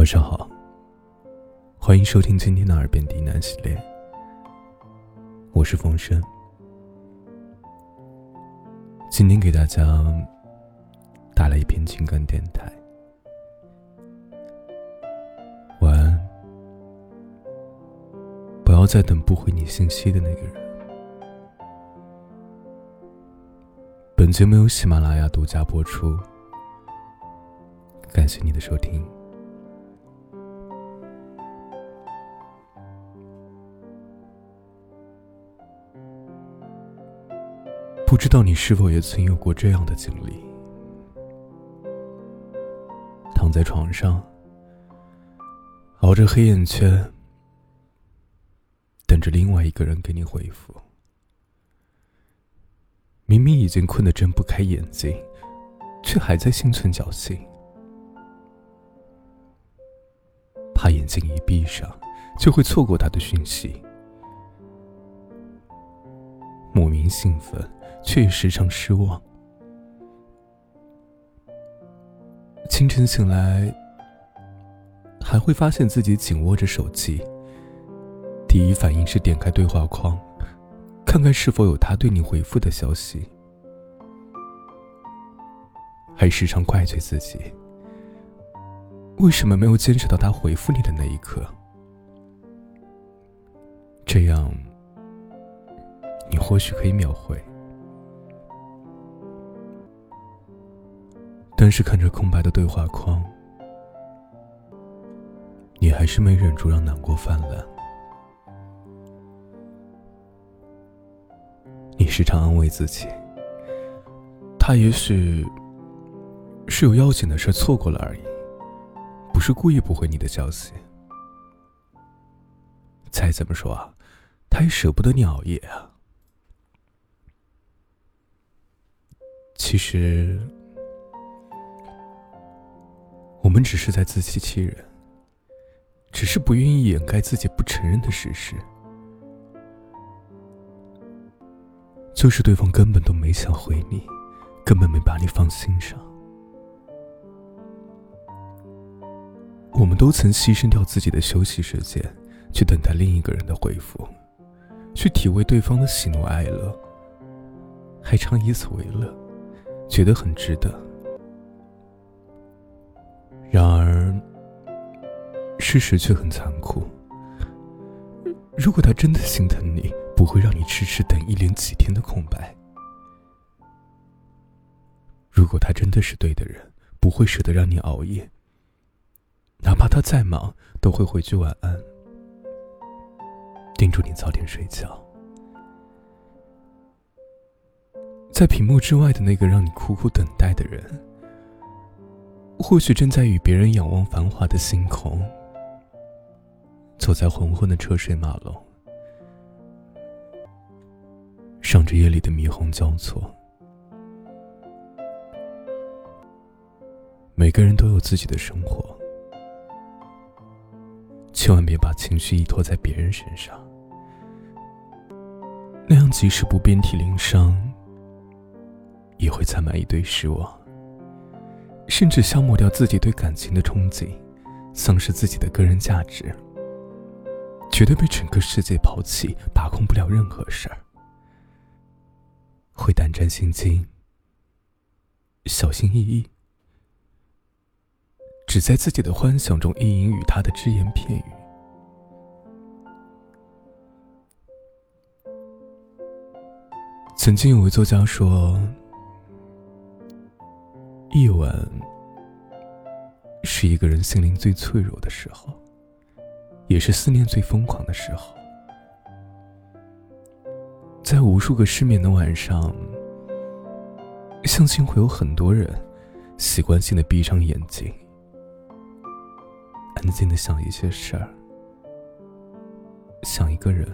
晚上好，欢迎收听今天的耳边低喃系列。我是风声，今天给大家带来一篇情感电台。晚安，不要再等不回你信息的那个人。本节目由喜马拉雅独家播出，感谢你的收听。不知道你是否也曾有过这样的经历？躺在床上，熬着黑眼圈，等着另外一个人给你回复。明明已经困得睁不开眼睛，却还在心存侥幸，怕眼睛一闭上就会错过他的讯息，莫名兴奋。却也时常失望。清晨醒来，还会发现自己紧握着手机。第一反应是点开对话框，看看是否有他对你回复的消息，还时常怪罪自己：为什么没有坚持到他回复你的那一刻？这样，你或许可以秒回。但是看着空白的对话框，你还是没忍住让难过泛滥。你时常安慰自己，他也许是有要紧的事错过了而已，不是故意不回你的消息。再怎么说啊，他也舍不得你熬夜啊。其实。我们只是在自欺欺人，只是不愿意掩盖自己不承认的事实，就是对方根本都没想回你，根本没把你放心上。我们都曾牺牲掉自己的休息时间，去等待另一个人的回复，去体味对方的喜怒哀乐，还常以此为乐，觉得很值得。然而，事实却很残酷。如果他真的心疼你，不会让你迟迟等一连几天的空白；如果他真的是对的人，不会舍得让你熬夜，哪怕他再忙，都会回句晚安，叮嘱你早点睡觉。在屏幕之外的那个让你苦苦等待的人。或许正在与别人仰望繁华的星空，走在黄昏的车水马龙，赏着夜里的霓虹交错。每个人都有自己的生活，千万别把情绪依托在别人身上，那样即使不遍体鳞伤，会攒满一堆失望。甚至消磨掉自己对感情的憧憬，丧失自己的个人价值，觉得被整个世界抛弃，把控不了任何事儿，会胆战心惊，小心翼翼，只在自己的幻想中意淫与他的只言片语。曾经有位作家说。夜晚是一个人心灵最脆弱的时候，也是思念最疯狂的时候。在无数个失眠的晚上，相信会有很多人习惯性的闭上眼睛，安静的想一些事儿，想一个人，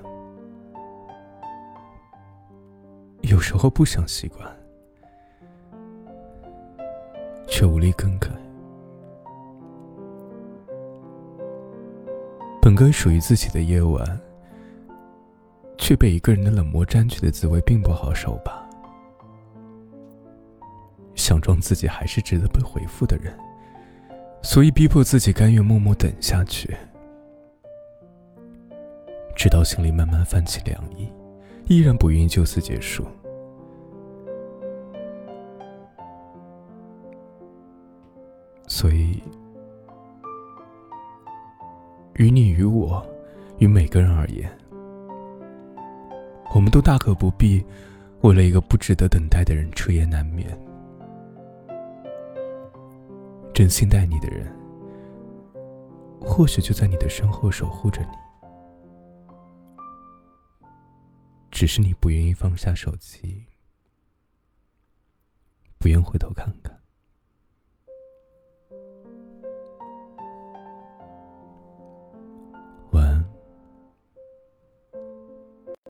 有时候不想习惯。却无力更改。本该属于自己的夜晚，却被一个人的冷漠占据的滋味并不好受吧？想装自己还是值得被回复的人，所以逼迫自己甘愿默默等下去，直到心里慢慢泛起凉意，依然不愿意就此结束。所以，于你于我，于每个人而言，我们都大可不必为了一个不值得等待的人彻夜难眠。真心待你的人，或许就在你的身后守护着你，只是你不愿意放下手机，不愿回头看看。